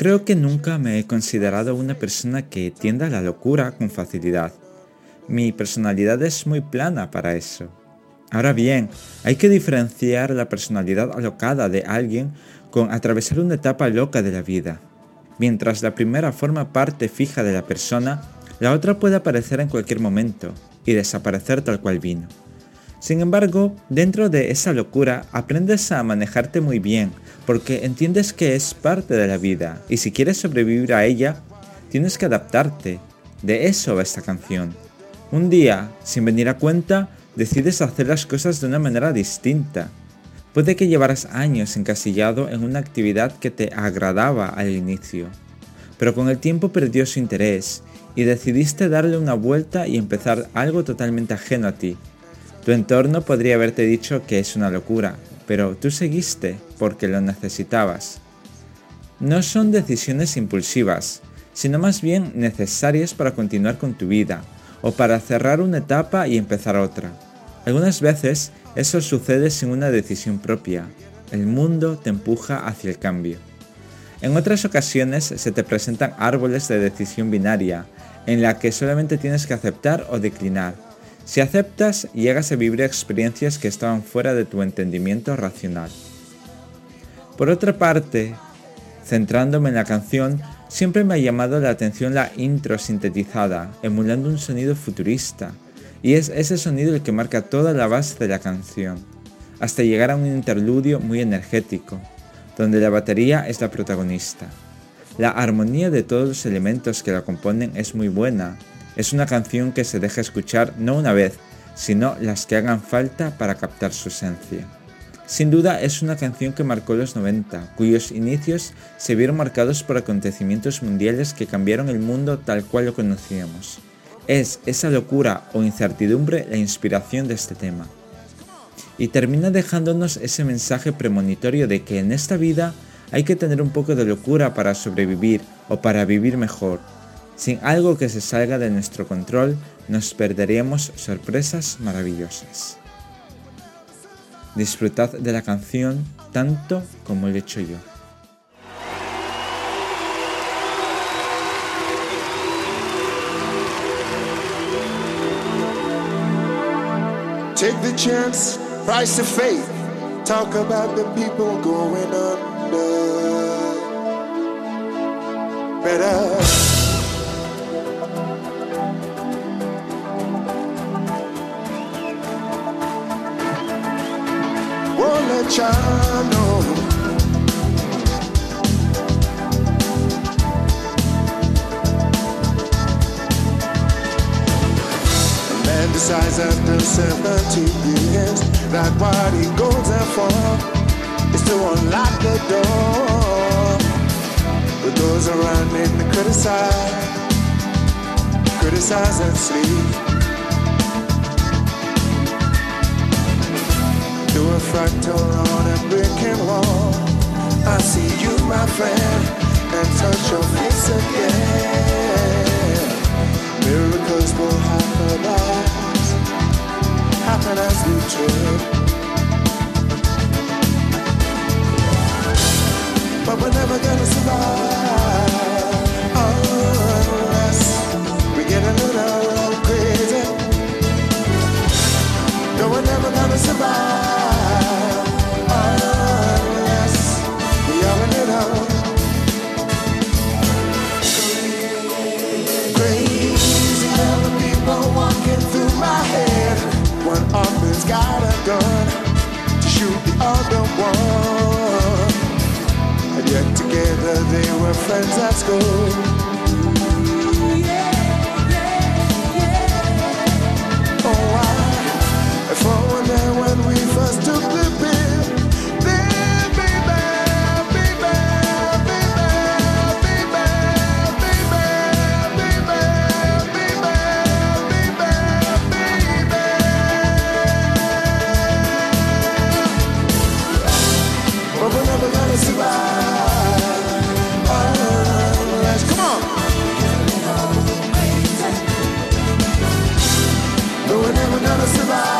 Creo que nunca me he considerado una persona que tienda a la locura con facilidad. Mi personalidad es muy plana para eso. Ahora bien, hay que diferenciar la personalidad alocada de alguien con atravesar una etapa loca de la vida. Mientras la primera forma parte fija de la persona, la otra puede aparecer en cualquier momento y desaparecer tal cual vino. Sin embargo, dentro de esa locura aprendes a manejarte muy bien, porque entiendes que es parte de la vida y si quieres sobrevivir a ella, tienes que adaptarte. De eso va esta canción. Un día, sin venir a cuenta, decides hacer las cosas de una manera distinta. Puede que llevaras años encasillado en una actividad que te agradaba al inicio, pero con el tiempo perdió su interés y decidiste darle una vuelta y empezar algo totalmente ajeno a ti, tu entorno podría haberte dicho que es una locura, pero tú seguiste porque lo necesitabas. No son decisiones impulsivas, sino más bien necesarias para continuar con tu vida o para cerrar una etapa y empezar otra. Algunas veces eso sucede sin una decisión propia. El mundo te empuja hacia el cambio. En otras ocasiones se te presentan árboles de decisión binaria, en la que solamente tienes que aceptar o declinar si aceptas, llegas a vivir experiencias que estaban fuera de tu entendimiento racional. Por otra parte, centrándome en la canción, siempre me ha llamado la atención la intro sintetizada, emulando un sonido futurista, y es ese sonido el que marca toda la base de la canción, hasta llegar a un interludio muy energético, donde la batería es la protagonista. La armonía de todos los elementos que la componen es muy buena, es una canción que se deja escuchar no una vez, sino las que hagan falta para captar su esencia. Sin duda es una canción que marcó los 90, cuyos inicios se vieron marcados por acontecimientos mundiales que cambiaron el mundo tal cual lo conocíamos. Es esa locura o incertidumbre la inspiración de este tema. Y termina dejándonos ese mensaje premonitorio de que en esta vida hay que tener un poco de locura para sobrevivir o para vivir mejor, sin algo que se salga de nuestro control, nos perderíamos sorpresas maravillosas. Disfrutad de la canción tanto como lo he hecho yo. Take the chance, price of faith. Talk about the people going under. A man decides after 70 years that what he goes is to unlock the door. But those around him criticize, criticize and sleep. A fractal on a breaking wall. I see you, my friend, and touch your face again. Miracles will happen as, happen as we trip. One. And yet together they were friends at school. we're never survive.